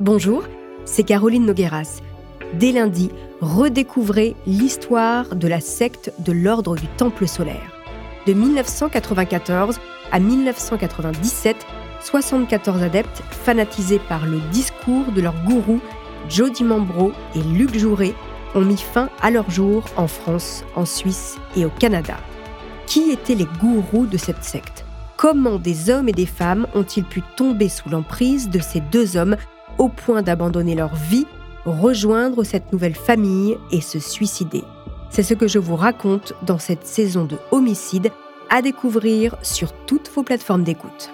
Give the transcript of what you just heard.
Bonjour, c'est Caroline Nogueras. Dès lundi, redécouvrez l'histoire de la secte de l'Ordre du Temple solaire. De 1994 à 1997, 74 adeptes fanatisés par le discours de leurs gourous Jody Mambro et Luc Jouret ont mis fin à leur jour en France, en Suisse et au Canada. Qui étaient les gourous de cette secte? Comment des hommes et des femmes ont-ils pu tomber sous l'emprise de ces deux hommes au point d'abandonner leur vie, rejoindre cette nouvelle famille et se suicider. C'est ce que je vous raconte dans cette saison de homicide à découvrir sur toutes vos plateformes d'écoute.